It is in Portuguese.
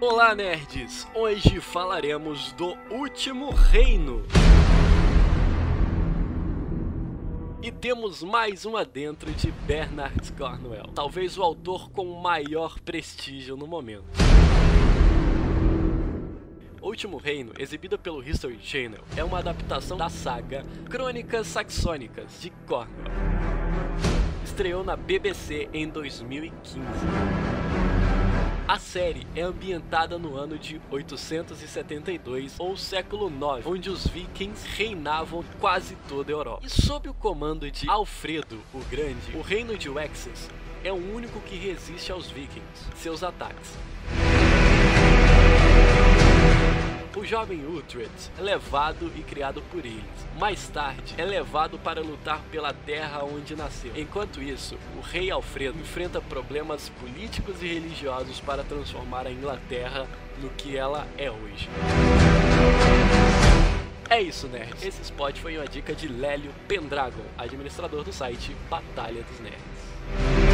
Olá, nerds! Hoje falaremos do Último Reino. E temos mais um adentro de Bernard Cornwell, talvez o autor com maior prestígio no momento. O Último Reino, exibida pelo History Channel, é uma adaptação da saga Crônicas Saxônicas de Cornwell. Estreou na BBC em 2015. A série é ambientada no ano de 872 ou século 9, onde os vikings reinavam quase toda a Europa. E sob o comando de Alfredo o Grande, o reino de Wessex é o único que resiste aos vikings, seus ataques. Jovem Uhtred é levado e criado por eles. Mais tarde, é levado para lutar pela terra onde nasceu. Enquanto isso, o rei Alfredo enfrenta problemas políticos e religiosos para transformar a Inglaterra no que ela é hoje. É isso, nerds. Esse spot foi uma dica de Lélio Pendragon, administrador do site Batalha dos Nerds.